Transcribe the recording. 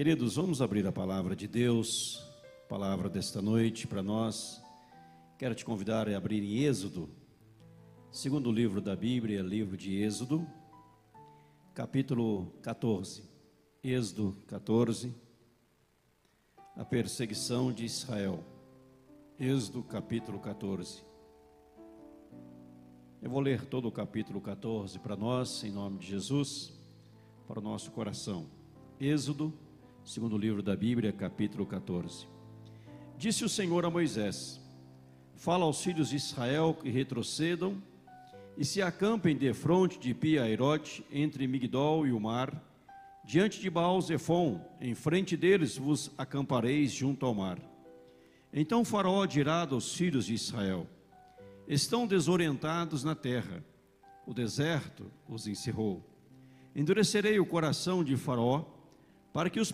Queridos, vamos abrir a palavra de Deus, palavra desta noite para nós. Quero te convidar a abrir em Êxodo, segundo livro da Bíblia, livro de Êxodo, capítulo 14. Êxodo 14, a perseguição de Israel. Êxodo capítulo 14. Eu vou ler todo o capítulo 14 para nós, em nome de Jesus, para o nosso coração. Êxodo, segundo livro da Bíblia, capítulo 14. Disse o Senhor a Moisés: Fala aos filhos de Israel que retrocedam e se acampem de fronte de Piairote, entre Migdol e o mar, diante de Baal Zephon, em frente deles vos acampareis junto ao mar. Então Faraó dirá aos filhos de Israel: estão desorientados na terra. O deserto os encerrou. Endurecerei o coração de Faraó, para que os